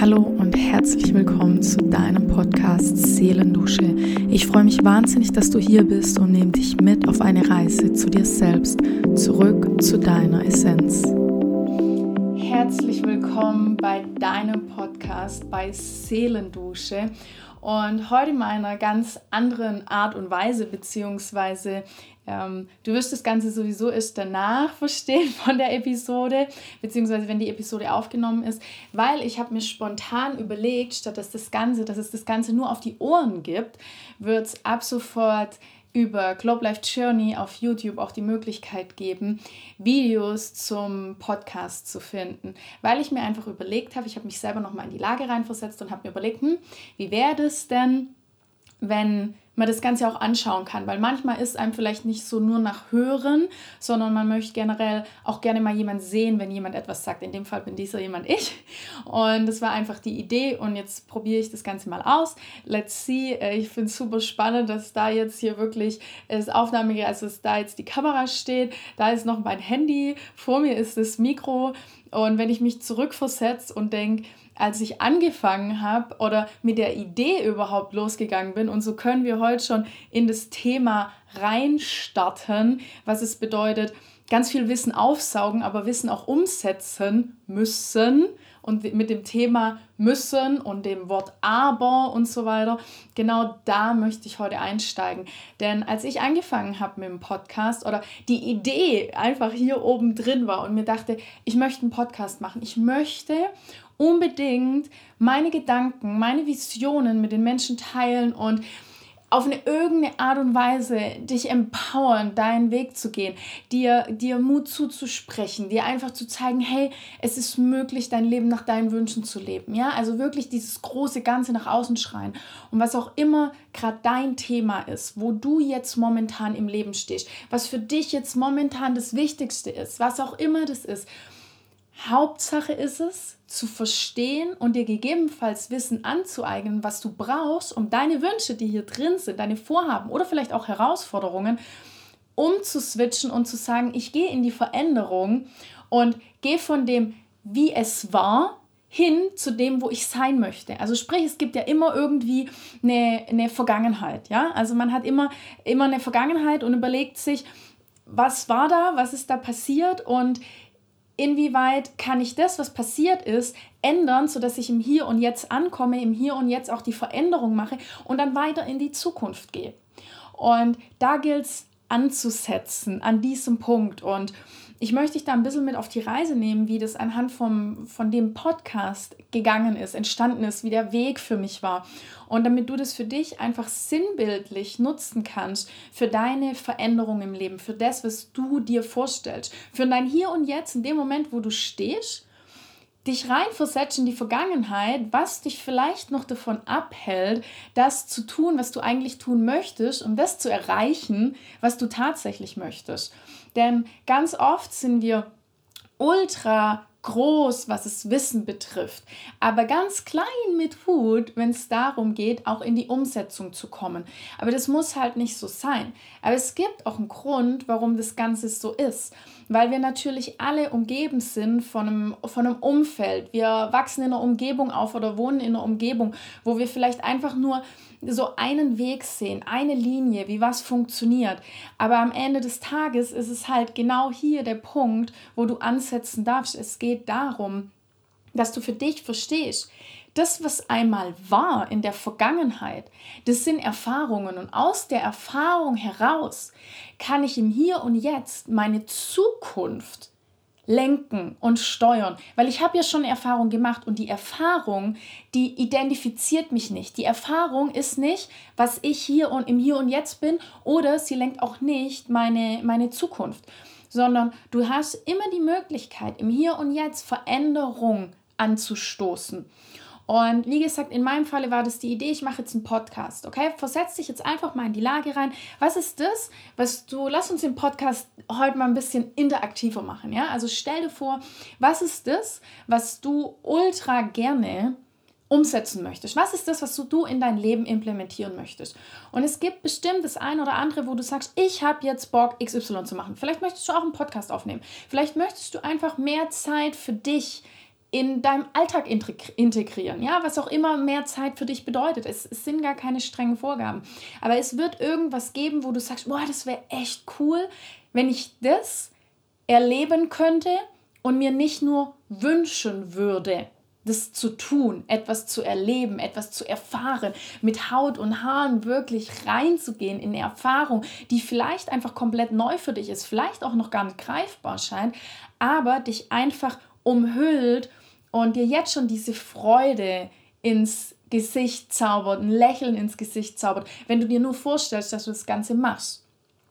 Hallo und herzlich willkommen zu deinem Podcast Seelendusche. Ich freue mich wahnsinnig, dass du hier bist und nehme dich mit auf eine Reise zu dir selbst, zurück zu deiner Essenz. Herzlich willkommen bei deinem Podcast bei Seelendusche und heute mal in einer ganz anderen Art und Weise, beziehungsweise ähm, du wirst das Ganze sowieso erst danach verstehen von der Episode, beziehungsweise wenn die Episode aufgenommen ist, weil ich habe mir spontan überlegt, statt dass das Ganze, dass es das Ganze nur auf die Ohren gibt, wird es ab sofort über Globe Life Journey auf YouTube auch die Möglichkeit geben, Videos zum Podcast zu finden, weil ich mir einfach überlegt habe, ich habe mich selber nochmal in die Lage reinversetzt und habe mir überlegt, hm, wie wäre das denn, wenn man das Ganze auch anschauen kann, weil manchmal ist einem vielleicht nicht so nur nach Hören, sondern man möchte generell auch gerne mal jemand sehen, wenn jemand etwas sagt. In dem Fall bin dieser jemand ich. Und das war einfach die Idee und jetzt probiere ich das Ganze mal aus. Let's see. Äh, ich finde es super spannend, dass da jetzt hier wirklich das Aufnahmegerät, also dass da jetzt die Kamera steht, da ist noch mein Handy, vor mir ist das Mikro und wenn ich mich zurückversetze und denke, als ich angefangen habe oder mit der Idee überhaupt losgegangen bin. Und so können wir heute schon in das Thema reinstarten, was es bedeutet, ganz viel Wissen aufsaugen, aber Wissen auch umsetzen müssen. Und mit dem Thema müssen und dem Wort aber und so weiter, genau da möchte ich heute einsteigen. Denn als ich angefangen habe mit dem Podcast oder die Idee einfach hier oben drin war und mir dachte, ich möchte einen Podcast machen, ich möchte unbedingt meine Gedanken, meine Visionen mit den Menschen teilen und auf eine irgendeine Art und Weise dich empowern, deinen Weg zu gehen, dir, dir Mut zuzusprechen, dir einfach zu zeigen, hey, es ist möglich, dein Leben nach deinen Wünschen zu leben. Ja, also wirklich dieses große Ganze nach außen schreien. Und was auch immer gerade dein Thema ist, wo du jetzt momentan im Leben stehst, was für dich jetzt momentan das Wichtigste ist, was auch immer das ist. Hauptsache ist es, zu verstehen und dir gegebenenfalls Wissen anzueignen, was du brauchst, um deine Wünsche, die hier drin sind, deine Vorhaben oder vielleicht auch Herausforderungen, umzuswitchen und zu sagen, ich gehe in die Veränderung und gehe von dem, wie es war, hin zu dem, wo ich sein möchte. Also sprich, es gibt ja immer irgendwie eine, eine Vergangenheit. Ja? Also man hat immer, immer eine Vergangenheit und überlegt sich, was war da, was ist da passiert und inwieweit kann ich das, was passiert ist, ändern, sodass ich im Hier und Jetzt ankomme, im Hier und Jetzt auch die Veränderung mache und dann weiter in die Zukunft gehe. Und da gilt es anzusetzen an diesem Punkt. Und ich möchte dich da ein bisschen mit auf die Reise nehmen, wie das anhand vom, von dem Podcast gegangen ist, entstanden ist, wie der Weg für mich war. Und damit du das für dich einfach sinnbildlich nutzen kannst für deine Veränderung im Leben, für das, was du dir vorstellst, für dein Hier und Jetzt, in dem Moment, wo du stehst, dich reinversetzen in die Vergangenheit, was dich vielleicht noch davon abhält, das zu tun, was du eigentlich tun möchtest, um das zu erreichen, was du tatsächlich möchtest. Denn ganz oft sind wir ultra groß, was das Wissen betrifft, aber ganz klein mit Hut, wenn es darum geht, auch in die Umsetzung zu kommen. Aber das muss halt nicht so sein. Aber es gibt auch einen Grund, warum das Ganze so ist. Weil wir natürlich alle umgeben sind von einem, von einem Umfeld. Wir wachsen in einer Umgebung auf oder wohnen in einer Umgebung, wo wir vielleicht einfach nur so einen Weg sehen, eine Linie, wie was funktioniert. Aber am Ende des Tages ist es halt genau hier der Punkt, wo du ansetzen darfst. Es geht darum, dass du für dich verstehst, das, was einmal war in der Vergangenheit, das sind Erfahrungen und aus der Erfahrung heraus kann ich im Hier und Jetzt meine Zukunft lenken und steuern, weil ich habe ja schon Erfahrung gemacht und die Erfahrung, die identifiziert mich nicht. Die Erfahrung ist nicht, was ich hier und im Hier und Jetzt bin oder sie lenkt auch nicht meine, meine Zukunft, sondern du hast immer die Möglichkeit, im Hier und Jetzt Veränderung anzustoßen. Und wie gesagt, in meinem Falle war das die Idee, ich mache jetzt einen Podcast, okay? Versetz dich jetzt einfach mal in die Lage rein. Was ist das, was du, lass uns den Podcast heute mal ein bisschen interaktiver machen, ja? Also stell dir vor, was ist das, was du ultra gerne umsetzen möchtest? Was ist das, was du in dein Leben implementieren möchtest? Und es gibt bestimmt das eine oder andere, wo du sagst, ich habe jetzt Bock, XY zu machen. Vielleicht möchtest du auch einen Podcast aufnehmen. Vielleicht möchtest du einfach mehr Zeit für dich in deinem Alltag integrieren, ja, was auch immer mehr Zeit für dich bedeutet. Es, es, sind gar keine strengen Vorgaben. Aber es wird irgendwas geben, wo du sagst, boah, das wäre echt cool, wenn ich das erleben könnte und mir nicht nur wünschen würde, das zu tun, etwas zu erleben, etwas zu erfahren, mit Haut und Haaren wirklich reinzugehen in Erfahrung, die vielleicht einfach komplett neu für dich ist, vielleicht auch noch gar nicht greifbar scheint, aber dich einfach umhüllt und dir jetzt schon diese Freude ins Gesicht zaubert, ein Lächeln ins Gesicht zaubert, wenn du dir nur vorstellst, dass du das Ganze machst.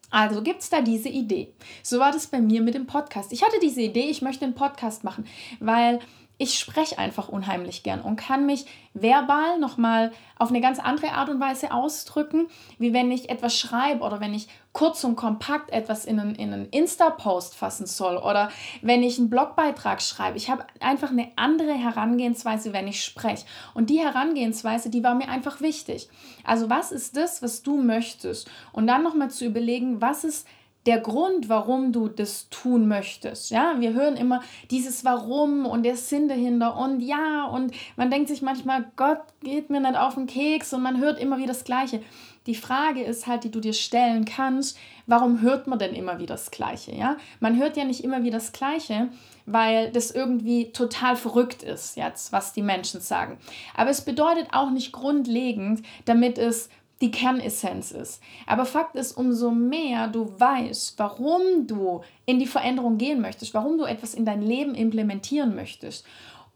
Also gibt es da diese Idee. So war das bei mir mit dem Podcast. Ich hatte diese Idee, ich möchte einen Podcast machen, weil ich spreche einfach unheimlich gern und kann mich verbal nochmal auf eine ganz andere Art und Weise ausdrücken, wie wenn ich etwas schreibe oder wenn ich kurz und kompakt etwas in einen, in einen Insta-Post fassen soll oder wenn ich einen Blogbeitrag schreibe. Ich habe einfach eine andere Herangehensweise, wenn ich spreche. Und die Herangehensweise, die war mir einfach wichtig. Also was ist das, was du möchtest? Und dann nochmal zu überlegen, was ist der Grund, warum du das tun möchtest. Ja, wir hören immer dieses Warum und der Sinn dahinter und ja, und man denkt sich manchmal, Gott geht mir nicht auf den Keks und man hört immer wieder das Gleiche. Die Frage ist halt, die du dir stellen kannst, warum hört man denn immer wieder das Gleiche? Ja, man hört ja nicht immer wieder das Gleiche, weil das irgendwie total verrückt ist, jetzt, was die Menschen sagen. Aber es bedeutet auch nicht grundlegend, damit es die Kernessenz ist. Aber Fakt ist, umso mehr du weißt, warum du in die Veränderung gehen möchtest, warum du etwas in dein Leben implementieren möchtest,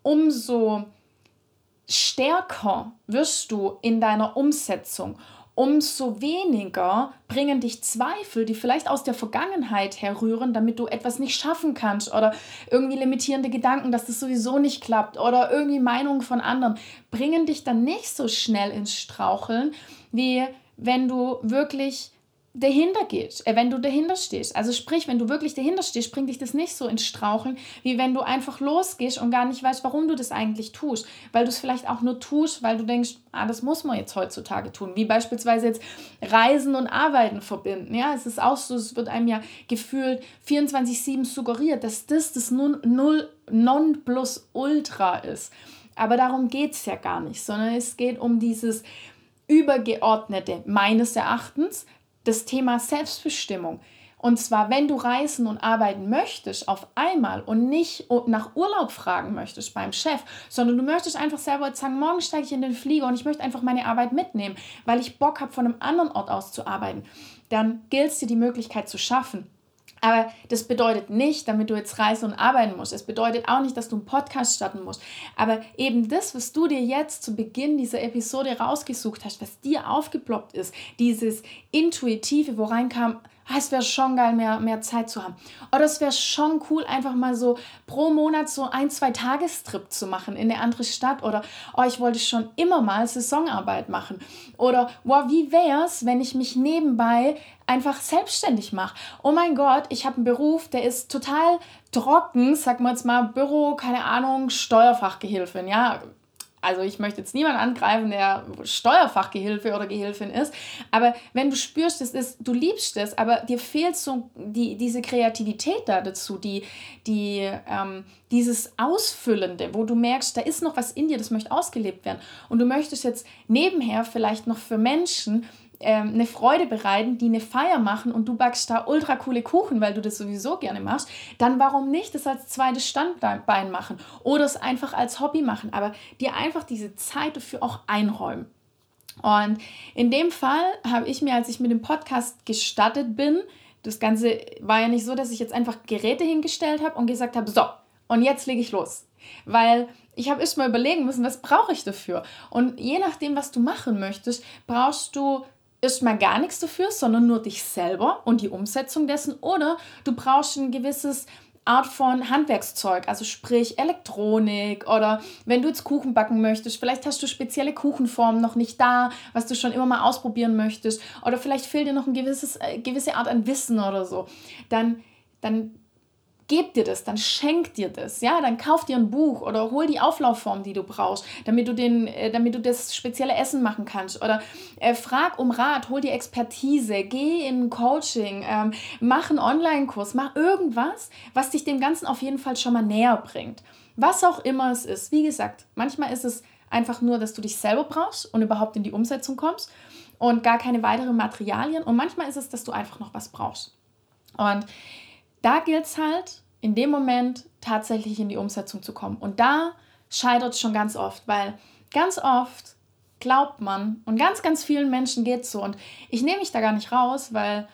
umso stärker wirst du in deiner Umsetzung. Umso weniger bringen dich Zweifel, die vielleicht aus der Vergangenheit herrühren, damit du etwas nicht schaffen kannst oder irgendwie limitierende Gedanken, dass das sowieso nicht klappt oder irgendwie Meinungen von anderen, bringen dich dann nicht so schnell ins Straucheln, wie wenn du wirklich dahinter gehst, äh, wenn du dahinter stehst. Also sprich, wenn du wirklich dahinter stehst, bringt dich das nicht so ins Straucheln, wie wenn du einfach losgehst und gar nicht weißt, warum du das eigentlich tust. Weil du es vielleicht auch nur tust, weil du denkst, ah, das muss man jetzt heutzutage tun. Wie beispielsweise jetzt Reisen und Arbeiten verbinden. Ja, es ist auch so, es wird einem ja gefühlt 24-7 suggeriert, dass das das Null Nonplusultra ist. Aber darum geht es ja gar nicht, sondern es geht um dieses übergeordnete, meines Erachtens, das Thema Selbstbestimmung. Und zwar, wenn du reisen und arbeiten möchtest auf einmal und nicht nach Urlaub fragen möchtest beim Chef, sondern du möchtest einfach selber sagen, morgen steige ich in den Flieger und ich möchte einfach meine Arbeit mitnehmen, weil ich Bock habe, von einem anderen Ort aus zu arbeiten, dann gilt es dir die Möglichkeit zu schaffen. Aber das bedeutet nicht, damit du jetzt reisen und arbeiten musst. Es bedeutet auch nicht, dass du einen Podcast starten musst. Aber eben das, was du dir jetzt zu Beginn dieser Episode rausgesucht hast, was dir aufgeploppt ist, dieses Intuitive, wo reinkam, ah, es wäre schon geil, mehr, mehr Zeit zu haben. Oder es wäre schon cool, einfach mal so pro Monat so ein, zwei Tagestrip zu machen in eine andere Stadt. Oder, oh, ich wollte schon immer mal Saisonarbeit machen. Oder, wow, wie wäre es, wenn ich mich nebenbei einfach selbstständig mache? Oh mein Gott, ich habe einen Beruf, der ist total trocken, sag mal jetzt mal Büro, keine Ahnung, Steuerfachgehilfin, ja, also ich möchte jetzt niemanden angreifen, der Steuerfachgehilfe oder Gehilfin ist, aber wenn du spürst, es ist, du liebst es, aber dir fehlt so die, diese Kreativität da dazu, die, die, ähm, dieses Ausfüllende, wo du merkst, da ist noch was in dir, das möchte ausgelebt werden. Und du möchtest jetzt nebenher vielleicht noch für Menschen ähm, eine Freude bereiten, die eine Feier machen und du backst da ultra coole Kuchen, weil du das sowieso gerne machst, dann warum nicht das als zweites Standbein machen oder es einfach als Hobby machen, aber dir einfach diese Zeit dafür auch einräumen. Und in dem Fall habe ich mir, als ich mit dem Podcast gestartet bin, das Ganze war ja nicht so, dass ich jetzt einfach Geräte hingestellt habe und gesagt habe, so, und jetzt lege ich los. Weil ich habe erst mal überlegen müssen, was brauche ich dafür. Und je nachdem, was du machen möchtest, brauchst du erstmal gar nichts dafür, sondern nur dich selber und die Umsetzung dessen. Oder du brauchst ein gewisses Art von Handwerkszeug, also sprich Elektronik oder wenn du jetzt Kuchen backen möchtest, vielleicht hast du spezielle Kuchenformen noch nicht da, was du schon immer mal ausprobieren möchtest oder vielleicht fehlt dir noch ein gewisses, äh, gewisse Art an Wissen oder so, dann, dann gib dir das, dann schenk dir das, ja, dann kauf dir ein Buch oder hol die Auflaufform, die du brauchst, damit du, den, äh, damit du das spezielle Essen machen kannst oder äh, frag um Rat, hol dir Expertise, geh in ein Coaching, ähm, mach einen Online-Kurs, mach irgendwas, was dich dem Ganzen auf jeden Fall schon mal näher bringt. Was auch immer es ist. Wie gesagt, manchmal ist es einfach nur, dass du dich selber brauchst und überhaupt in die Umsetzung kommst und gar keine weiteren Materialien. Und manchmal ist es, dass du einfach noch was brauchst. Und da gilt es halt, in dem Moment tatsächlich in die Umsetzung zu kommen. Und da scheitert es schon ganz oft, weil ganz oft glaubt man und ganz, ganz vielen Menschen geht es so. Und ich nehme mich da gar nicht raus, weil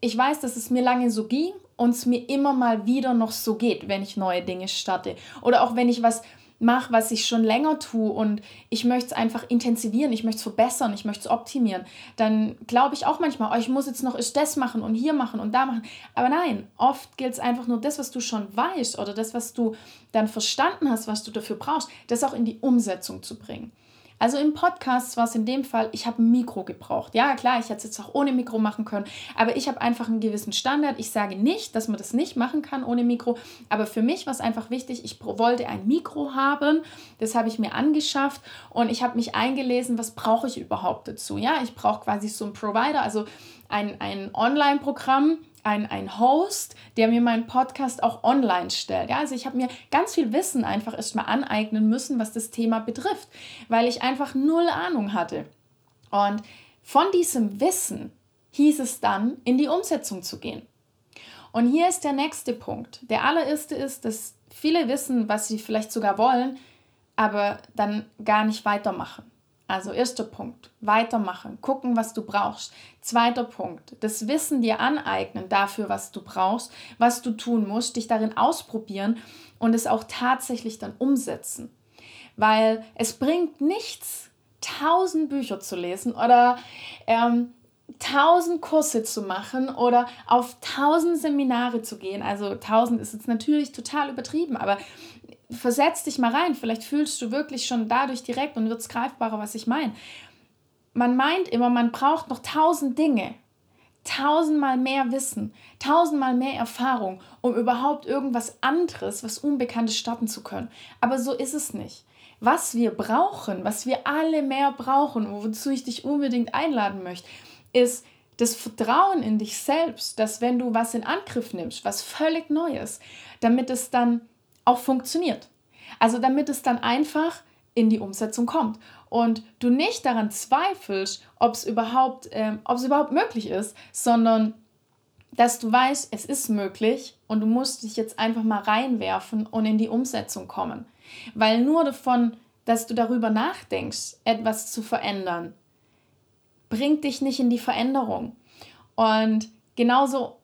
ich weiß, dass es mir lange so ging und es mir immer mal wieder noch so geht, wenn ich neue Dinge starte. Oder auch wenn ich was mache, was ich schon länger tue und ich möchte es einfach intensivieren, ich möchte es verbessern, ich möchte es optimieren, dann glaube ich auch manchmal, oh, ich muss jetzt noch das machen und hier machen und da machen. Aber nein, oft gilt es einfach nur das, was du schon weißt oder das, was du dann verstanden hast, was du dafür brauchst, das auch in die Umsetzung zu bringen. Also im Podcast war es in dem Fall, ich habe ein Mikro gebraucht. Ja, klar, ich hätte es jetzt auch ohne Mikro machen können, aber ich habe einfach einen gewissen Standard. Ich sage nicht, dass man das nicht machen kann ohne Mikro, aber für mich war es einfach wichtig, ich wollte ein Mikro haben, das habe ich mir angeschafft und ich habe mich eingelesen, was brauche ich überhaupt dazu. Ja, ich brauche quasi so einen Provider, also ein, ein Online-Programm, ein, ein Host, der mir meinen Podcast auch online stellt. Ja, also ich habe mir ganz viel Wissen einfach erstmal aneignen müssen, was das Thema betrifft, weil ich einfach null Ahnung hatte. Und von diesem Wissen hieß es dann, in die Umsetzung zu gehen. Und hier ist der nächste Punkt. Der allererste ist, dass viele wissen, was sie vielleicht sogar wollen, aber dann gar nicht weitermachen. Also erster Punkt, weitermachen, gucken, was du brauchst. Zweiter Punkt, das Wissen dir aneignen dafür, was du brauchst, was du tun musst, dich darin ausprobieren und es auch tatsächlich dann umsetzen. Weil es bringt nichts, tausend Bücher zu lesen oder ähm, tausend Kurse zu machen oder auf tausend Seminare zu gehen. Also tausend ist jetzt natürlich total übertrieben, aber versetz dich mal rein, vielleicht fühlst du wirklich schon dadurch direkt und wird es greifbarer, was ich meine. Man meint immer, man braucht noch tausend Dinge, tausendmal mehr Wissen, tausendmal mehr Erfahrung, um überhaupt irgendwas anderes, was Unbekanntes starten zu können. Aber so ist es nicht. Was wir brauchen, was wir alle mehr brauchen, wozu ich dich unbedingt einladen möchte, ist das Vertrauen in dich selbst, dass wenn du was in Angriff nimmst, was völlig Neues, damit es dann auch funktioniert. Also damit es dann einfach in die Umsetzung kommt und du nicht daran zweifelst, ob es überhaupt, ähm, überhaupt möglich ist, sondern dass du weißt, es ist möglich und du musst dich jetzt einfach mal reinwerfen und in die Umsetzung kommen. Weil nur davon, dass du darüber nachdenkst, etwas zu verändern, bringt dich nicht in die Veränderung. Und genauso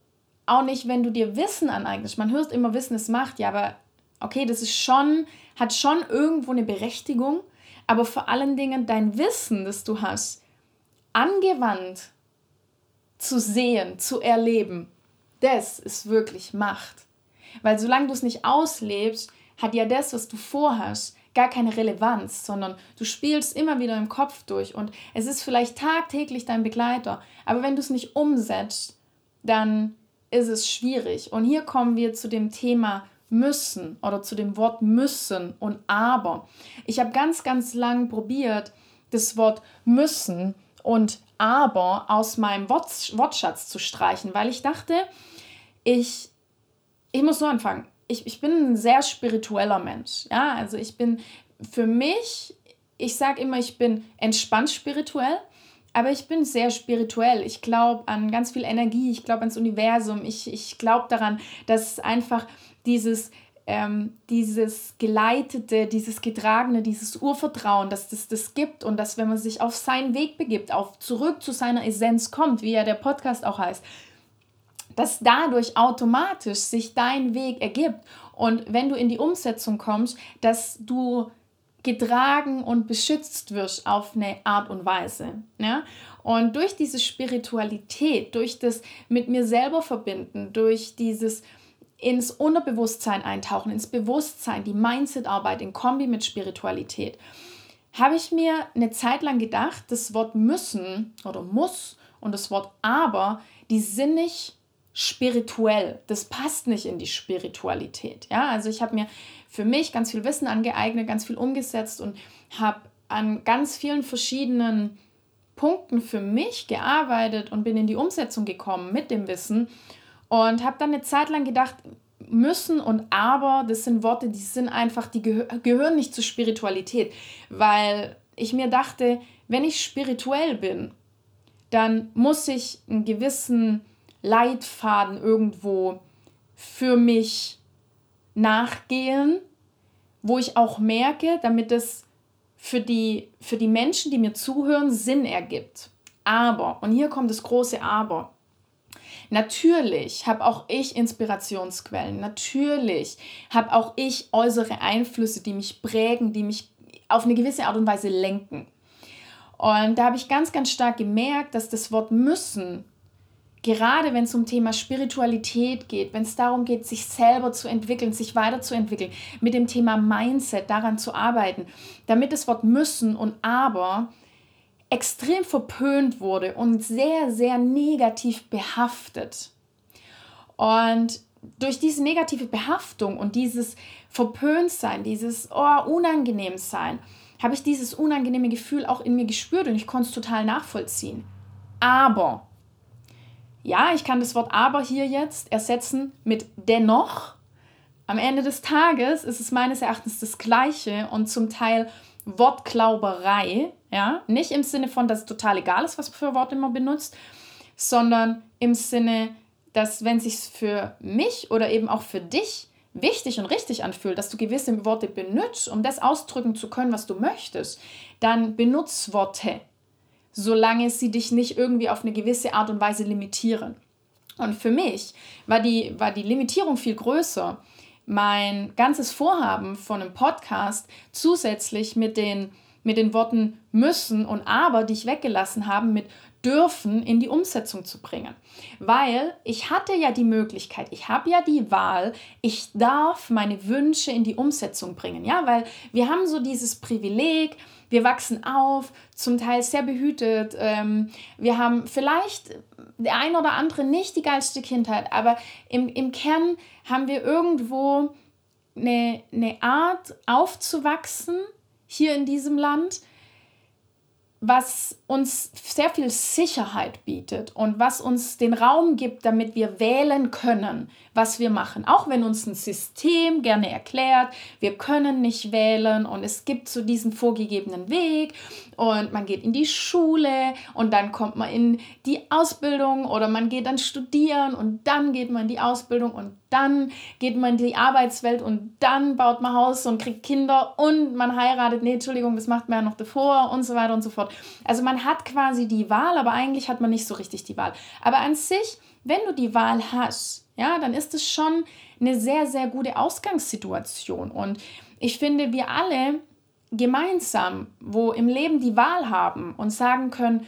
auch nicht, wenn du dir Wissen aneignest. Man hört immer Wissen, es macht, ja, aber Okay, das ist schon, hat schon irgendwo eine Berechtigung, aber vor allen Dingen dein Wissen, das du hast, angewandt zu sehen, zu erleben, das ist wirklich Macht. Weil solange du es nicht auslebst, hat ja das, was du vorhast, gar keine Relevanz, sondern du spielst immer wieder im Kopf durch und es ist vielleicht tagtäglich dein Begleiter, aber wenn du es nicht umsetzt, dann ist es schwierig. Und hier kommen wir zu dem Thema müssen oder zu dem Wort müssen und aber. Ich habe ganz, ganz lang probiert, das Wort müssen und aber aus meinem Wort, Wortschatz zu streichen, weil ich dachte, ich, ich muss so anfangen. Ich, ich bin ein sehr spiritueller Mensch. Ja, also ich bin für mich, ich sage immer, ich bin entspannt spirituell, aber ich bin sehr spirituell. Ich glaube an ganz viel Energie, ich glaube ans Universum, ich, ich glaube daran, dass einfach dieses, ähm, dieses geleitete, dieses getragene, dieses Urvertrauen, dass das das gibt und dass wenn man sich auf seinen Weg begibt, auf zurück zu seiner Essenz kommt, wie ja der Podcast auch heißt, dass dadurch automatisch sich dein Weg ergibt und wenn du in die Umsetzung kommst, dass du getragen und beschützt wirst auf eine Art und Weise. Ja? Und durch diese Spiritualität, durch das mit mir selber verbinden, durch dieses ins Unterbewusstsein eintauchen, ins Bewusstsein, die Mindset-Arbeit in Kombi mit Spiritualität, habe ich mir eine Zeit lang gedacht, das Wort müssen oder muss und das Wort aber, die sind nicht spirituell. Das passt nicht in die Spiritualität. Ja, also ich habe mir für mich ganz viel Wissen angeeignet, ganz viel umgesetzt und habe an ganz vielen verschiedenen Punkten für mich gearbeitet und bin in die Umsetzung gekommen mit dem Wissen und habe dann eine Zeit lang gedacht, müssen und aber, das sind Worte, die sind einfach, die gehö gehören nicht zur Spiritualität, weil ich mir dachte, wenn ich spirituell bin, dann muss ich einen gewissen Leitfaden irgendwo für mich nachgehen, wo ich auch merke, damit es für die, für die Menschen, die mir zuhören, Sinn ergibt. Aber, und hier kommt das große Aber, Natürlich habe auch ich Inspirationsquellen. Natürlich habe auch ich äußere Einflüsse, die mich prägen, die mich auf eine gewisse Art und Weise lenken. Und da habe ich ganz, ganz stark gemerkt, dass das Wort müssen, gerade wenn es um Thema Spiritualität geht, wenn es darum geht, sich selber zu entwickeln, sich weiterzuentwickeln, mit dem Thema Mindset daran zu arbeiten, damit das Wort müssen und aber extrem verpönt wurde und sehr, sehr negativ behaftet. Und durch diese negative Behaftung und dieses Verpöntsein, dieses oh, Unangenehmsein, habe ich dieses unangenehme Gefühl auch in mir gespürt und ich konnte es total nachvollziehen. Aber, ja, ich kann das Wort aber hier jetzt ersetzen mit dennoch. Am Ende des Tages ist es meines Erachtens das Gleiche und zum Teil Wortklauberei, ja, nicht im Sinne von, dass es total egal ist, was für Worte man benutzt, sondern im Sinne, dass wenn sich für mich oder eben auch für dich wichtig und richtig anfühlt, dass du gewisse Worte benutzt, um das ausdrücken zu können, was du möchtest, dann benutz Worte, solange sie dich nicht irgendwie auf eine gewisse Art und Weise limitieren. Und für mich war die, war die Limitierung viel größer. Mein ganzes Vorhaben von einem Podcast zusätzlich mit den, mit den Worten müssen und aber, die ich weggelassen habe, mit dürfen in die Umsetzung zu bringen. Weil ich hatte ja die Möglichkeit, ich habe ja die Wahl, ich darf meine Wünsche in die Umsetzung bringen. Ja, weil wir haben so dieses Privileg, wir wachsen auf, zum Teil sehr behütet. Ähm, wir haben vielleicht der ein oder andere nicht die geilste Kindheit, aber im, im Kern haben wir irgendwo eine, eine Art aufzuwachsen hier in diesem Land, was uns sehr viel Sicherheit bietet und was uns den Raum gibt, damit wir wählen können, was wir machen. Auch wenn uns ein System gerne erklärt, wir können nicht wählen und es gibt so diesen vorgegebenen Weg und man geht in die Schule und dann kommt man in die Ausbildung oder man geht dann studieren und dann geht man in die Ausbildung und dann geht man in die Arbeitswelt und dann baut man Haus und kriegt Kinder und man heiratet. Nee, Entschuldigung, das macht man ja noch davor und so weiter und so fort. Also man hat quasi die Wahl, aber eigentlich hat man nicht so richtig die Wahl. Aber an sich, wenn du die Wahl hast, ja, dann ist es schon eine sehr, sehr gute Ausgangssituation. Und ich finde, wir alle gemeinsam, wo im Leben die Wahl haben und sagen können,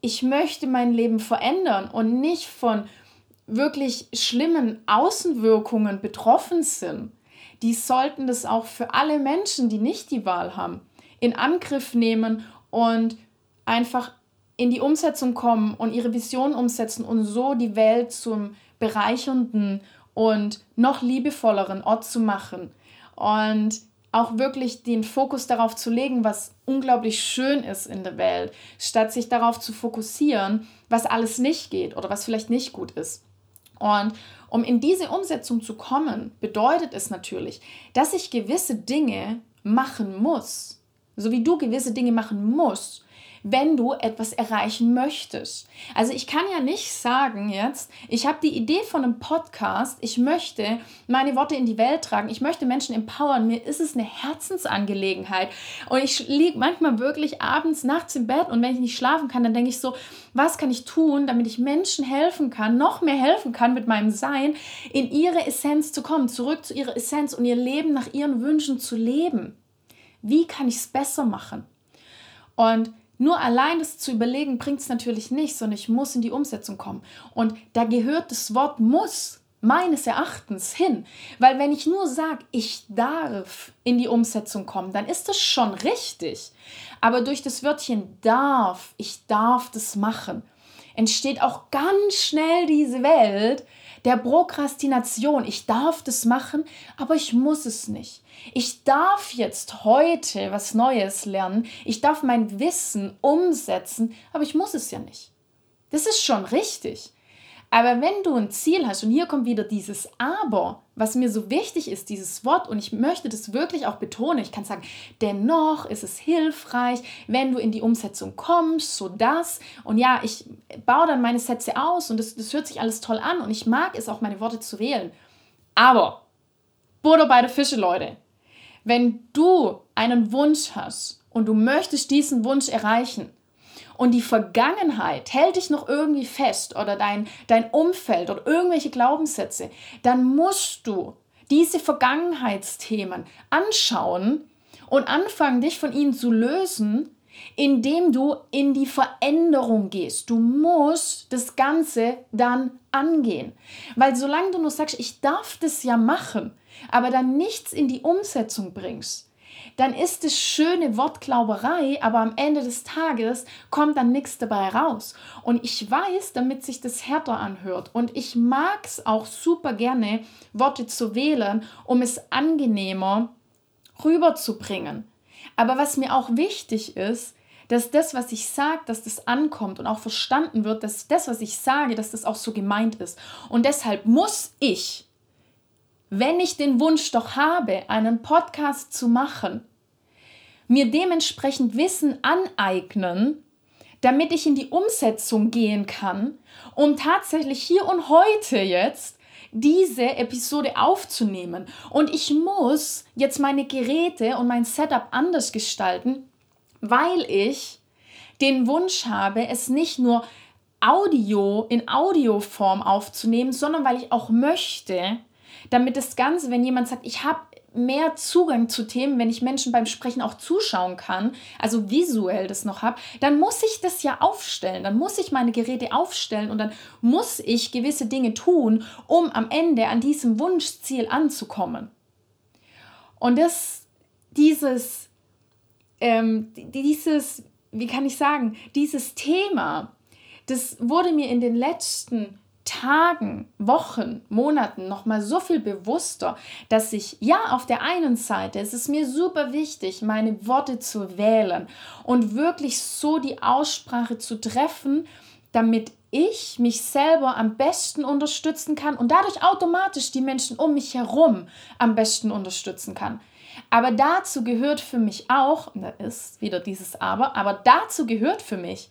ich möchte mein Leben verändern und nicht von wirklich schlimmen Außenwirkungen betroffen sind, die sollten das auch für alle Menschen, die nicht die Wahl haben, in Angriff nehmen und einfach in die Umsetzung kommen und ihre Vision umsetzen und so die Welt zum bereichernden und noch liebevolleren Ort zu machen. Und auch wirklich den Fokus darauf zu legen, was unglaublich schön ist in der Welt, statt sich darauf zu fokussieren, was alles nicht geht oder was vielleicht nicht gut ist. Und um in diese Umsetzung zu kommen, bedeutet es natürlich, dass ich gewisse Dinge machen muss, so wie du gewisse Dinge machen musst, wenn du etwas erreichen möchtest. Also ich kann ja nicht sagen jetzt, ich habe die Idee von einem Podcast, ich möchte meine Worte in die Welt tragen, ich möchte Menschen empowern, mir ist es eine Herzensangelegenheit und ich liege manchmal wirklich abends, nachts im Bett und wenn ich nicht schlafen kann, dann denke ich so, was kann ich tun, damit ich Menschen helfen kann, noch mehr helfen kann mit meinem Sein, in ihre Essenz zu kommen, zurück zu ihrer Essenz und ihr Leben nach ihren Wünschen zu leben. Wie kann ich es besser machen? Und nur allein das zu überlegen bringt es natürlich nicht, sondern ich muss in die Umsetzung kommen. Und da gehört das Wort muss meines Erachtens hin. Weil wenn ich nur sage, ich darf in die Umsetzung kommen, dann ist das schon richtig. Aber durch das Wörtchen darf, ich darf das machen, entsteht auch ganz schnell diese Welt der Prokrastination. Ich darf das machen, aber ich muss es nicht. Ich darf jetzt heute was Neues lernen. Ich darf mein Wissen umsetzen, aber ich muss es ja nicht. Das ist schon richtig. Aber wenn du ein Ziel hast, und hier kommt wieder dieses Aber, was mir so wichtig ist, dieses Wort, und ich möchte das wirklich auch betonen, ich kann sagen, dennoch ist es hilfreich, wenn du in die Umsetzung kommst, so das. Und ja, ich baue dann meine Sätze aus und das, das hört sich alles toll an und ich mag es auch, meine Worte zu wählen. Aber, Butter bei der Fische, Leute, wenn du einen Wunsch hast und du möchtest diesen Wunsch erreichen, und die Vergangenheit hält dich noch irgendwie fest oder dein, dein Umfeld oder irgendwelche Glaubenssätze, dann musst du diese Vergangenheitsthemen anschauen und anfangen, dich von ihnen zu lösen, indem du in die Veränderung gehst. Du musst das Ganze dann angehen. Weil solange du nur sagst, ich darf das ja machen, aber dann nichts in die Umsetzung bringst, dann ist es schöne Wortglauberei, aber am Ende des Tages kommt dann nichts dabei raus. Und ich weiß, damit sich das härter anhört und ich mag es auch super gerne, Worte zu wählen, um es angenehmer rüberzubringen. Aber was mir auch wichtig ist, dass das, was ich sage, dass das ankommt und auch verstanden wird, dass das, was ich sage, dass das auch so gemeint ist. Und deshalb muss ich wenn ich den Wunsch doch habe, einen Podcast zu machen, mir dementsprechend Wissen aneignen, damit ich in die Umsetzung gehen kann, um tatsächlich hier und heute jetzt diese Episode aufzunehmen. Und ich muss jetzt meine Geräte und mein Setup anders gestalten, weil ich den Wunsch habe, es nicht nur Audio in Audioform aufzunehmen, sondern weil ich auch möchte, damit das Ganze, wenn jemand sagt, ich habe mehr Zugang zu Themen, wenn ich Menschen beim Sprechen auch zuschauen kann, also visuell das noch habe, dann muss ich das ja aufstellen, dann muss ich meine Geräte aufstellen und dann muss ich gewisse Dinge tun, um am Ende an diesem Wunschziel anzukommen. Und das, dieses, ähm, dieses, wie kann ich sagen, dieses Thema, das wurde mir in den letzten Tagen, Wochen, Monaten noch mal so viel bewusster, dass ich ja auf der einen Seite es ist mir super wichtig, meine Worte zu wählen und wirklich so die Aussprache zu treffen, damit ich mich selber am besten unterstützen kann und dadurch automatisch die Menschen um mich herum am besten unterstützen kann. Aber dazu gehört für mich auch, da ist wieder dieses Aber, aber dazu gehört für mich,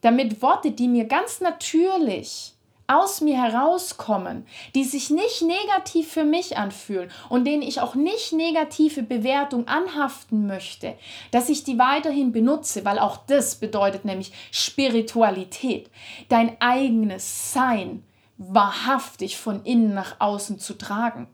damit Worte, die mir ganz natürlich aus mir herauskommen, die sich nicht negativ für mich anfühlen und denen ich auch nicht negative Bewertung anhaften möchte, dass ich die weiterhin benutze, weil auch das bedeutet nämlich Spiritualität, dein eigenes Sein wahrhaftig von innen nach außen zu tragen.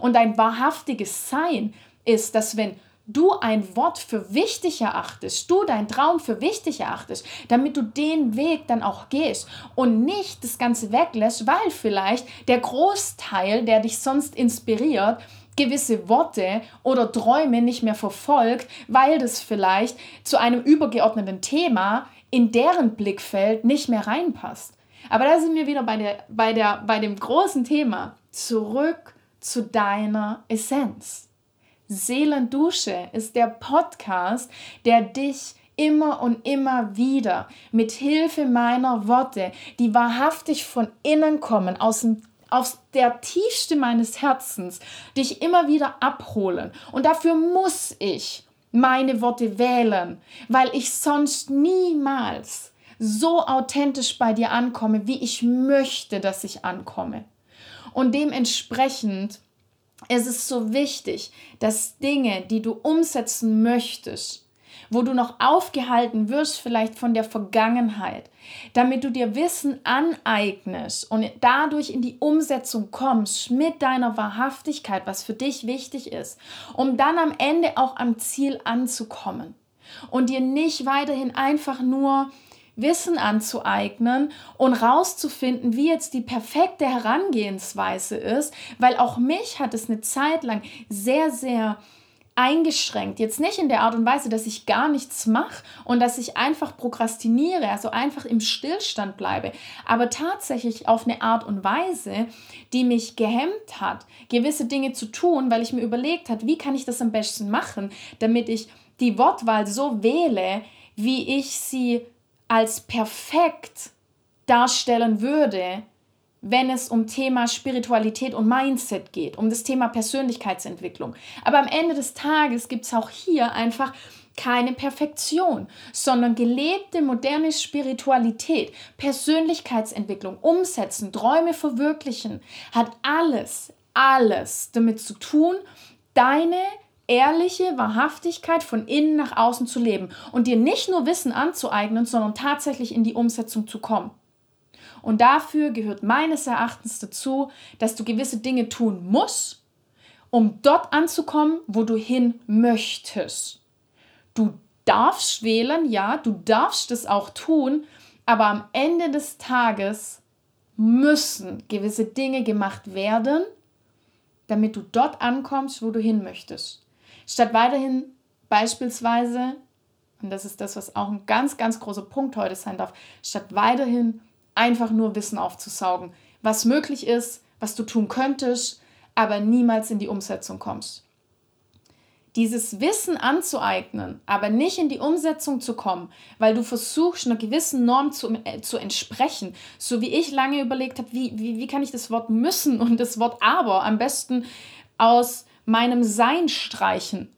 Und ein wahrhaftiges Sein ist, dass wenn du ein Wort für wichtig erachtest, du deinen Traum für wichtig erachtest, damit du den Weg dann auch gehst und nicht das Ganze weglässt, weil vielleicht der Großteil, der dich sonst inspiriert, gewisse Worte oder Träume nicht mehr verfolgt, weil das vielleicht zu einem übergeordneten Thema in deren Blickfeld nicht mehr reinpasst. Aber da sind wir wieder bei, der, bei, der, bei dem großen Thema. Zurück zu deiner Essenz. Seelendusche ist der Podcast, der dich immer und immer wieder mit Hilfe meiner Worte, die wahrhaftig von innen kommen, aus dem aus der Tiefste meines Herzens, dich immer wieder abholen. Und dafür muss ich meine Worte wählen, weil ich sonst niemals so authentisch bei dir ankomme, wie ich möchte, dass ich ankomme. Und dementsprechend es ist so wichtig, dass Dinge, die du umsetzen möchtest, wo du noch aufgehalten wirst, vielleicht von der Vergangenheit, damit du dir Wissen aneignest und dadurch in die Umsetzung kommst mit deiner Wahrhaftigkeit, was für dich wichtig ist, um dann am Ende auch am Ziel anzukommen und dir nicht weiterhin einfach nur Wissen anzueignen und rauszufinden, wie jetzt die perfekte Herangehensweise ist, weil auch mich hat es eine Zeit lang sehr, sehr eingeschränkt. Jetzt nicht in der Art und Weise, dass ich gar nichts mache und dass ich einfach prokrastiniere, also einfach im Stillstand bleibe, aber tatsächlich auf eine Art und Weise, die mich gehemmt hat, gewisse Dinge zu tun, weil ich mir überlegt habe, wie kann ich das am besten machen, damit ich die Wortwahl so wähle, wie ich sie als perfekt darstellen würde, wenn es um Thema Spiritualität und Mindset geht, um das Thema Persönlichkeitsentwicklung. Aber am Ende des Tages gibt es auch hier einfach keine Perfektion, sondern gelebte moderne Spiritualität, Persönlichkeitsentwicklung, Umsetzen, Träume verwirklichen, hat alles, alles damit zu tun, deine ehrliche Wahrhaftigkeit von innen nach außen zu leben und dir nicht nur Wissen anzueignen, sondern tatsächlich in die Umsetzung zu kommen. Und dafür gehört meines Erachtens dazu, dass du gewisse Dinge tun musst, um dort anzukommen, wo du hin möchtest. Du darfst wählen, ja, du darfst es auch tun, aber am Ende des Tages müssen gewisse Dinge gemacht werden, damit du dort ankommst, wo du hin möchtest. Statt weiterhin beispielsweise, und das ist das, was auch ein ganz, ganz großer Punkt heute sein darf, statt weiterhin einfach nur Wissen aufzusaugen, was möglich ist, was du tun könntest, aber niemals in die Umsetzung kommst dieses Wissen anzueignen, aber nicht in die Umsetzung zu kommen, weil du versuchst, einer gewissen Norm zu, äh, zu entsprechen. So wie ich lange überlegt habe, wie, wie, wie kann ich das Wort müssen und das Wort aber am besten aus meinem Sein streichen,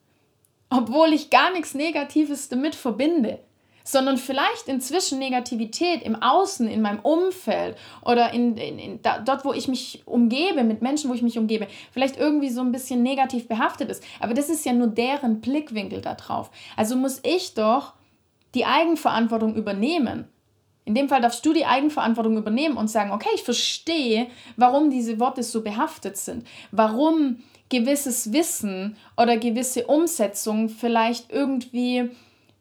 obwohl ich gar nichts Negatives damit verbinde sondern vielleicht inzwischen Negativität im Außen, in meinem Umfeld oder in, in, in da, dort, wo ich mich umgebe, mit Menschen, wo ich mich umgebe, vielleicht irgendwie so ein bisschen negativ behaftet ist. Aber das ist ja nur deren Blickwinkel darauf. Also muss ich doch die Eigenverantwortung übernehmen. In dem Fall darfst du die Eigenverantwortung übernehmen und sagen, okay, ich verstehe, warum diese Worte so behaftet sind, warum gewisses Wissen oder gewisse Umsetzung vielleicht irgendwie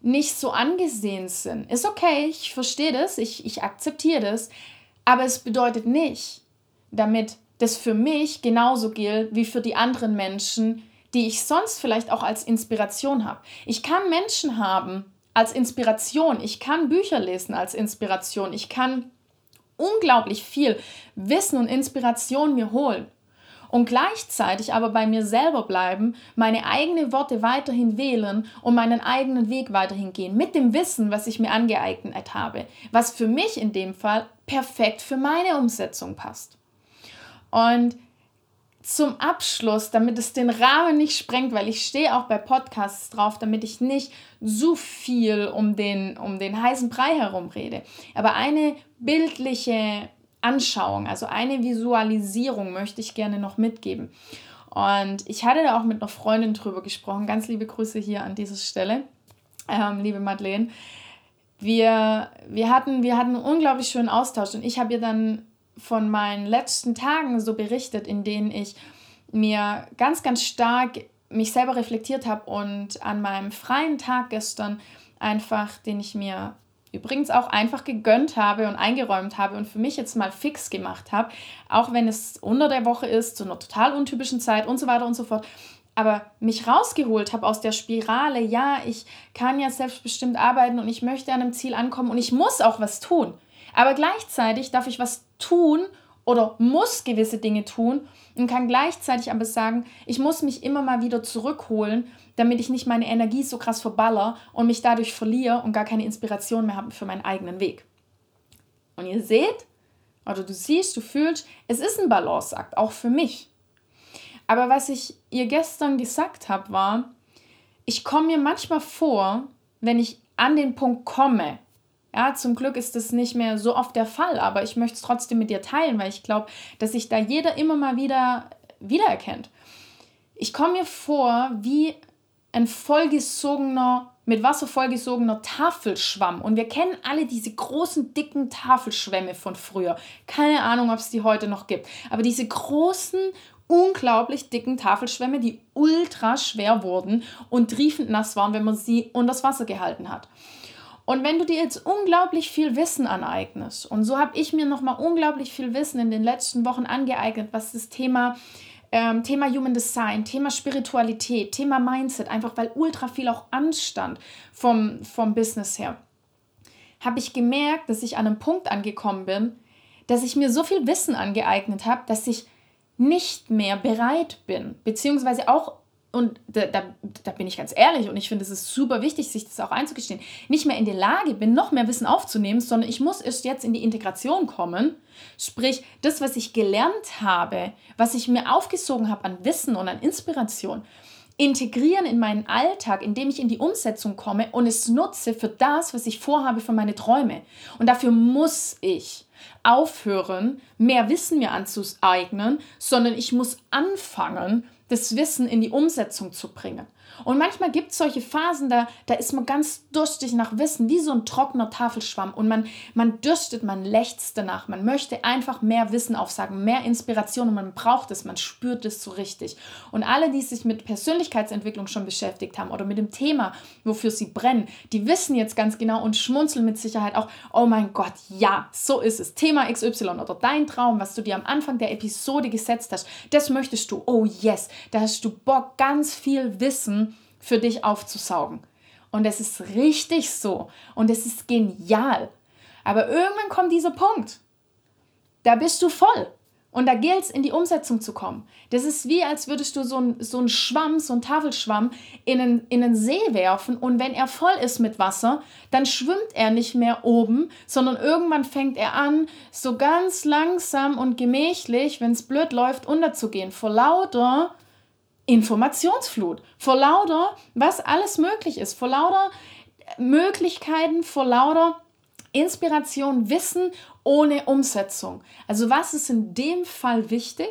nicht so angesehen sind. Ist okay, ich verstehe das, ich, ich akzeptiere das, aber es bedeutet nicht, damit das für mich genauso gilt wie für die anderen Menschen, die ich sonst vielleicht auch als Inspiration habe. Ich kann Menschen haben als Inspiration, ich kann Bücher lesen als Inspiration, ich kann unglaublich viel Wissen und Inspiration mir holen und gleichzeitig aber bei mir selber bleiben, meine eigenen Worte weiterhin wählen und meinen eigenen Weg weiterhin gehen, mit dem Wissen, was ich mir angeeignet habe, was für mich in dem Fall perfekt für meine Umsetzung passt. Und zum Abschluss, damit es den Rahmen nicht sprengt, weil ich stehe auch bei Podcasts drauf, damit ich nicht so viel um den, um den heißen Brei herum rede. Aber eine bildliche Anschauung, also eine Visualisierung möchte ich gerne noch mitgeben. Und ich hatte da auch mit einer Freundin drüber gesprochen. Ganz liebe Grüße hier an dieser Stelle, ähm, liebe Madeleine. Wir, wir, hatten, wir hatten einen unglaublich schönen Austausch und ich habe ihr dann von meinen letzten Tagen so berichtet, in denen ich mir ganz, ganz stark mich selber reflektiert habe und an meinem freien Tag gestern einfach, den ich mir übrigens auch einfach gegönnt habe und eingeräumt habe und für mich jetzt mal fix gemacht habe, auch wenn es unter der Woche ist, zu einer total untypischen Zeit und so weiter und so fort. Aber mich rausgeholt habe aus der Spirale, ja, ich kann ja selbstbestimmt arbeiten und ich möchte an einem Ziel ankommen und ich muss auch was tun. Aber gleichzeitig darf ich was tun oder muss gewisse Dinge tun und kann gleichzeitig aber sagen, ich muss mich immer mal wieder zurückholen, damit ich nicht meine Energie so krass verballer und mich dadurch verliere und gar keine Inspiration mehr habe für meinen eigenen Weg. Und ihr seht, oder du siehst, du fühlst, es ist ein Balanceakt, auch für mich. Aber was ich ihr gestern gesagt habe, war, ich komme mir manchmal vor, wenn ich an den Punkt komme, ja, zum Glück ist das nicht mehr so oft der Fall, aber ich möchte es trotzdem mit dir teilen, weil ich glaube, dass sich da jeder immer mal wieder wiedererkennt. Ich komme mir vor wie ein vollgesogener, mit Wasser vollgesogener Tafelschwamm. Und wir kennen alle diese großen, dicken Tafelschwämme von früher. Keine Ahnung, ob es die heute noch gibt. Aber diese großen, unglaublich dicken Tafelschwämme, die ultra schwer wurden und triefend nass waren, wenn man sie unter das Wasser gehalten hat. Und wenn du dir jetzt unglaublich viel Wissen aneignest, und so habe ich mir nochmal unglaublich viel Wissen in den letzten Wochen angeeignet, was das Thema, ähm, Thema Human Design, Thema Spiritualität, Thema Mindset, einfach weil ultra viel auch anstand vom, vom Business her, habe ich gemerkt, dass ich an einem Punkt angekommen bin, dass ich mir so viel Wissen angeeignet habe, dass ich nicht mehr bereit bin, beziehungsweise auch und da, da, da, bin ich ganz ehrlich und ich finde, es ist super wichtig, sich das auch einzugestehen, nicht mehr in der Lage bin, noch mehr Wissen aufzunehmen, sondern ich muss erst jetzt in die Integration kommen. Sprich, das, was ich gelernt habe, was ich mir aufgesogen habe an Wissen und an Inspiration, integrieren in meinen Alltag, indem ich in die Umsetzung komme und es nutze für das, was ich vorhabe, für meine Träume. Und dafür muss ich aufhören, mehr Wissen mir anzueignen, sondern ich muss anfangen, das Wissen in die Umsetzung zu bringen. Und manchmal gibt es solche Phasen, da, da ist man ganz durstig nach Wissen, wie so ein trockener Tafelschwamm. Und man, man dürstet, man lechzt danach. Man möchte einfach mehr Wissen aufsagen, mehr Inspiration und man braucht es, man spürt es so richtig. Und alle, die sich mit Persönlichkeitsentwicklung schon beschäftigt haben oder mit dem Thema, wofür sie brennen, die wissen jetzt ganz genau und schmunzeln mit Sicherheit auch, oh mein Gott, ja, so ist es. Thema XY oder dein Traum, was du dir am Anfang der Episode gesetzt hast, das möchtest du. Oh yes, da hast du Bock, ganz viel Wissen für dich aufzusaugen. Und es ist richtig so und es ist genial. Aber irgendwann kommt dieser Punkt. Da bist du voll. Und da gilt es, in die Umsetzung zu kommen. Das ist wie, als würdest du so einen so Schwamm, so einen Tafelschwamm in einen, in einen See werfen und wenn er voll ist mit Wasser, dann schwimmt er nicht mehr oben, sondern irgendwann fängt er an, so ganz langsam und gemächlich, wenn es blöd läuft, unterzugehen. Vor lauter Informationsflut, vor lauter, was alles möglich ist, vor lauter Möglichkeiten, vor lauter Inspiration, Wissen ohne Umsetzung. Also was ist in dem Fall wichtig?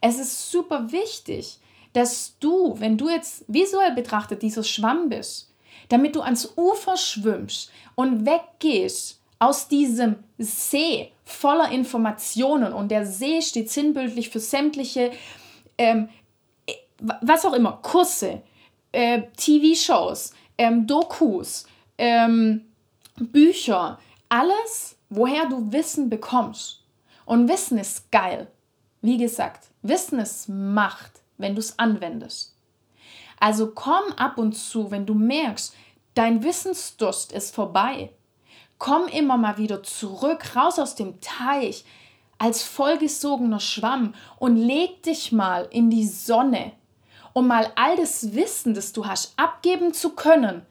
Es ist super wichtig, dass du, wenn du jetzt visuell betrachtet dieser Schwamm bist, damit du ans Ufer schwimmst und weggehst aus diesem See voller Informationen und der See steht sinnbildlich für sämtliche ähm, was auch immer, Kurse, äh, TV-Shows, ähm, Dokus, ähm, Bücher, alles, woher du Wissen bekommst. Und Wissen ist geil. Wie gesagt, Wissen ist Macht, wenn du es anwendest. Also komm ab und zu, wenn du merkst, dein Wissensdurst ist vorbei. Komm immer mal wieder zurück, raus aus dem Teich, als vollgesogener Schwamm und leg dich mal in die Sonne um mal all das Wissen, das du hast, abgeben zu können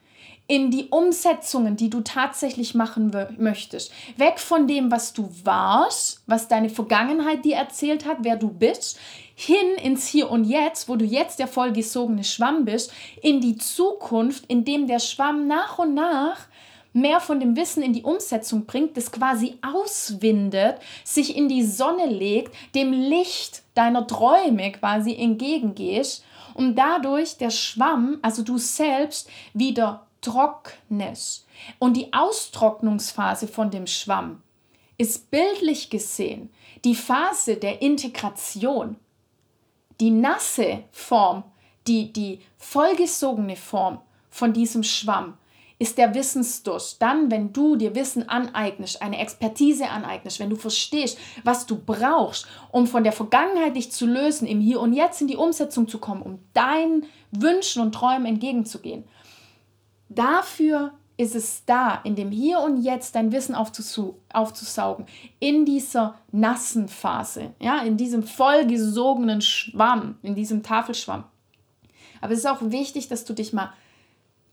in die Umsetzungen, die du tatsächlich machen möchtest. Weg von dem, was du warst, was deine Vergangenheit dir erzählt hat, wer du bist, hin ins Hier und Jetzt, wo du jetzt der vollgesogene Schwamm bist, in die Zukunft, in dem der Schwamm nach und nach mehr von dem Wissen in die Umsetzung bringt, das quasi auswindet, sich in die Sonne legt, dem Licht deiner Träume quasi entgegengehst und dadurch der Schwamm, also du selbst, wieder trocknest. Und die Austrocknungsphase von dem Schwamm ist bildlich gesehen die Phase der Integration. Die nasse Form, die, die vollgesogene Form von diesem Schwamm ist der Wissensdurst. Dann, wenn du dir Wissen aneignest, eine Expertise aneignest, wenn du verstehst, was du brauchst, um von der Vergangenheit dich zu lösen, im Hier und Jetzt in die Umsetzung zu kommen, um deinen Wünschen und Träumen entgegenzugehen. Dafür ist es da, in dem Hier und Jetzt dein Wissen aufzusaugen, in dieser nassen Phase, ja, in diesem vollgesogenen Schwamm, in diesem Tafelschwamm. Aber es ist auch wichtig, dass du dich mal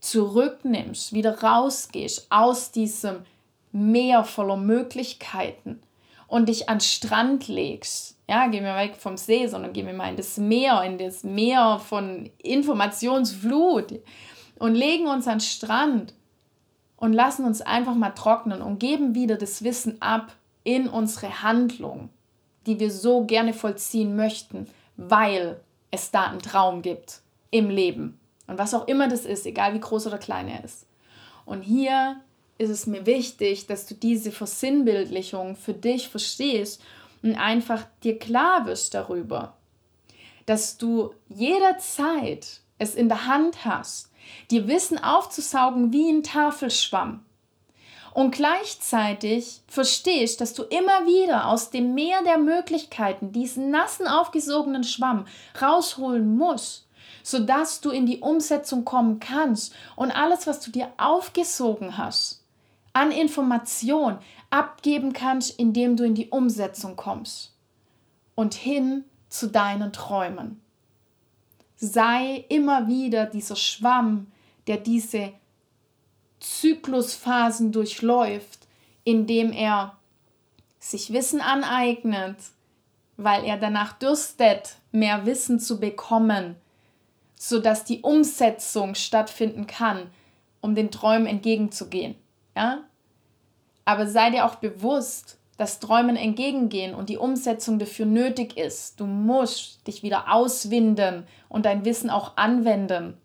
zurücknimmst, wieder rausgehst aus diesem Meer voller Möglichkeiten und dich an Strand legst. Ja, geh mir weg vom See, sondern geh mir mal in das Meer, in das Meer von Informationsflut und legen uns an Strand und lassen uns einfach mal trocknen und geben wieder das Wissen ab in unsere Handlung, die wir so gerne vollziehen möchten, weil es da einen Traum gibt im Leben. Und was auch immer das ist, egal wie groß oder klein er ist. Und hier ist es mir wichtig, dass du diese Versinnbildlichung für dich verstehst und einfach dir klar wirst darüber, dass du jederzeit es in der Hand hast, dir Wissen aufzusaugen wie ein Tafelschwamm. Und gleichzeitig verstehst, dass du immer wieder aus dem Meer der Möglichkeiten diesen nassen, aufgesogenen Schwamm rausholen musst sodass du in die Umsetzung kommen kannst und alles, was du dir aufgesogen hast, an Information abgeben kannst, indem du in die Umsetzung kommst und hin zu deinen Träumen. sei immer wieder dieser Schwamm, der diese Zyklusphasen durchläuft, indem er sich Wissen aneignet, weil er danach dürstet, mehr Wissen zu bekommen, sodass die Umsetzung stattfinden kann, um den Träumen entgegenzugehen. Ja? Aber sei dir auch bewusst, dass Träumen entgegengehen und die Umsetzung dafür nötig ist. Du musst dich wieder auswinden und dein Wissen auch anwenden,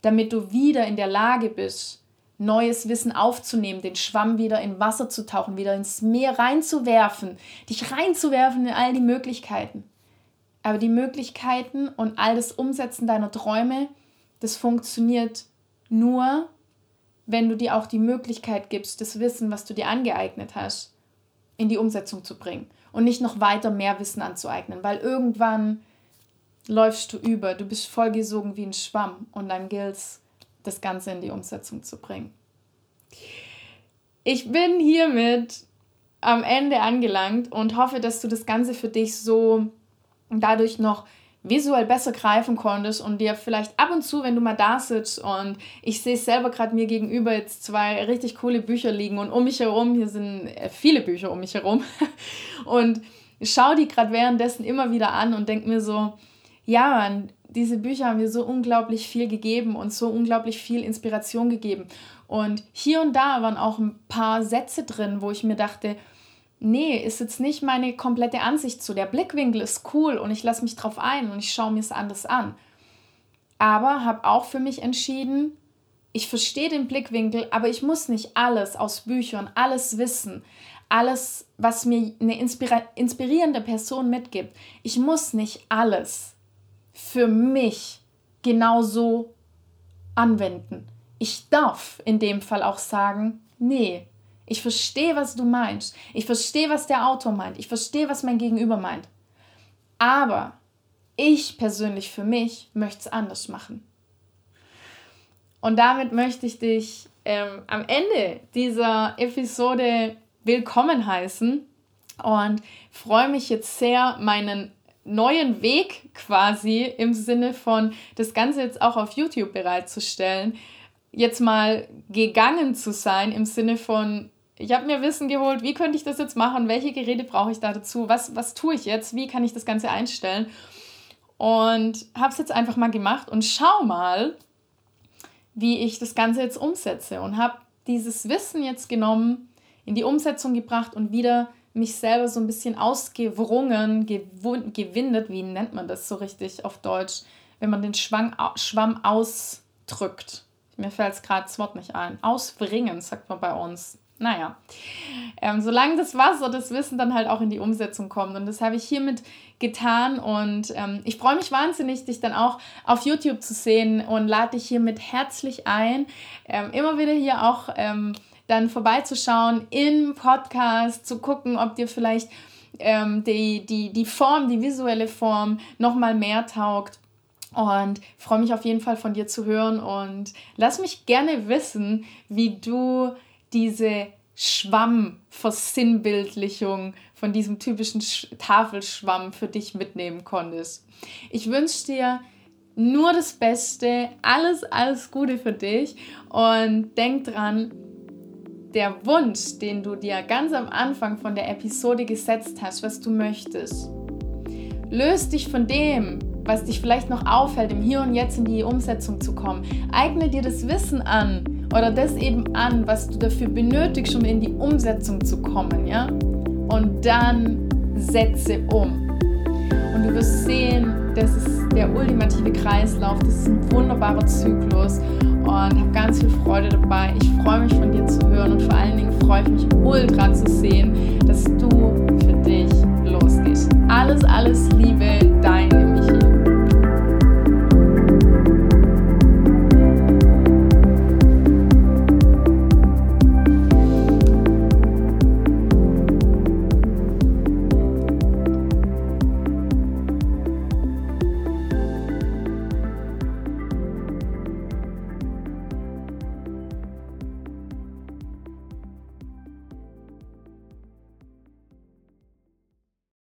damit du wieder in der Lage bist, neues Wissen aufzunehmen, den Schwamm wieder in Wasser zu tauchen, wieder ins Meer reinzuwerfen, dich reinzuwerfen in all die Möglichkeiten. Aber die Möglichkeiten und all das Umsetzen deiner Träume, das funktioniert nur, wenn du dir auch die Möglichkeit gibst, das Wissen, was du dir angeeignet hast, in die Umsetzung zu bringen und nicht noch weiter mehr Wissen anzueignen, weil irgendwann läufst du über, du bist vollgesogen wie ein Schwamm und dann gilt es, das Ganze in die Umsetzung zu bringen. Ich bin hiermit am Ende angelangt und hoffe, dass du das Ganze für dich so dadurch noch visuell besser greifen konntest und dir vielleicht ab und zu, wenn du mal da sitzt und ich sehe selber gerade mir gegenüber jetzt zwei richtig coole Bücher liegen und um mich herum, hier sind äh, viele Bücher um mich herum und schau die gerade währenddessen immer wieder an und denk mir so, ja, Mann, diese Bücher haben mir so unglaublich viel gegeben und so unglaublich viel Inspiration gegeben. Und hier und da waren auch ein paar Sätze drin, wo ich mir dachte, nee, ist jetzt nicht meine komplette Ansicht zu. Der Blickwinkel ist cool und ich lasse mich drauf ein und ich schaue mir es anders an. Aber habe auch für mich entschieden, ich verstehe den Blickwinkel, aber ich muss nicht alles aus Büchern, alles wissen, alles, was mir eine inspirierende Person mitgibt. Ich muss nicht alles für mich genauso anwenden. Ich darf in dem Fall auch sagen, nee, ich verstehe, was du meinst. Ich verstehe, was der Autor meint. Ich verstehe, was mein Gegenüber meint. Aber ich persönlich für mich möchte es anders machen. Und damit möchte ich dich ähm, am Ende dieser Episode willkommen heißen und freue mich jetzt sehr, meinen neuen Weg quasi im Sinne von das Ganze jetzt auch auf YouTube bereitzustellen, jetzt mal gegangen zu sein im Sinne von ich habe mir Wissen geholt, wie könnte ich das jetzt machen, welche Geräte brauche ich da dazu, was, was tue ich jetzt, wie kann ich das Ganze einstellen. Und habe es jetzt einfach mal gemacht und schau mal, wie ich das Ganze jetzt umsetze. Und habe dieses Wissen jetzt genommen, in die Umsetzung gebracht und wieder mich selber so ein bisschen ausgewrungen, gewindet, wie nennt man das so richtig auf Deutsch, wenn man den Schwang, Schwamm ausdrückt. Mir fällt es gerade das Wort nicht ein. Ausbringen, sagt man bei uns. Naja, ähm, solange das Wasser, das Wissen dann halt auch in die Umsetzung kommt. Und das habe ich hiermit getan. Und ähm, ich freue mich wahnsinnig, dich dann auch auf YouTube zu sehen und lade dich hiermit herzlich ein, ähm, immer wieder hier auch ähm, dann vorbeizuschauen im Podcast, zu gucken, ob dir vielleicht ähm, die, die, die Form, die visuelle Form nochmal mehr taugt. Und freue mich auf jeden Fall von dir zu hören und lass mich gerne wissen, wie du diese Schwammversinnbildlichung von diesem typischen Tafelschwamm für dich mitnehmen konntest. Ich wünsche dir nur das Beste, alles, alles Gute für dich und denk dran, der Wunsch, den du dir ganz am Anfang von der Episode gesetzt hast, was du möchtest, löst dich von dem, was dich vielleicht noch aufhält, im Hier und Jetzt in die Umsetzung zu kommen. Eigne dir das Wissen an oder das eben an, was du dafür benötigst, um in die Umsetzung zu kommen, ja? Und dann setze um. Und du wirst sehen, das ist der ultimative Kreislauf, das ist ein wunderbarer Zyklus und habe ganz viel Freude dabei. Ich freue mich von dir zu hören und vor allen Dingen freue ich mich ultra zu sehen, dass du für dich losgehst. Alles, alles Liebe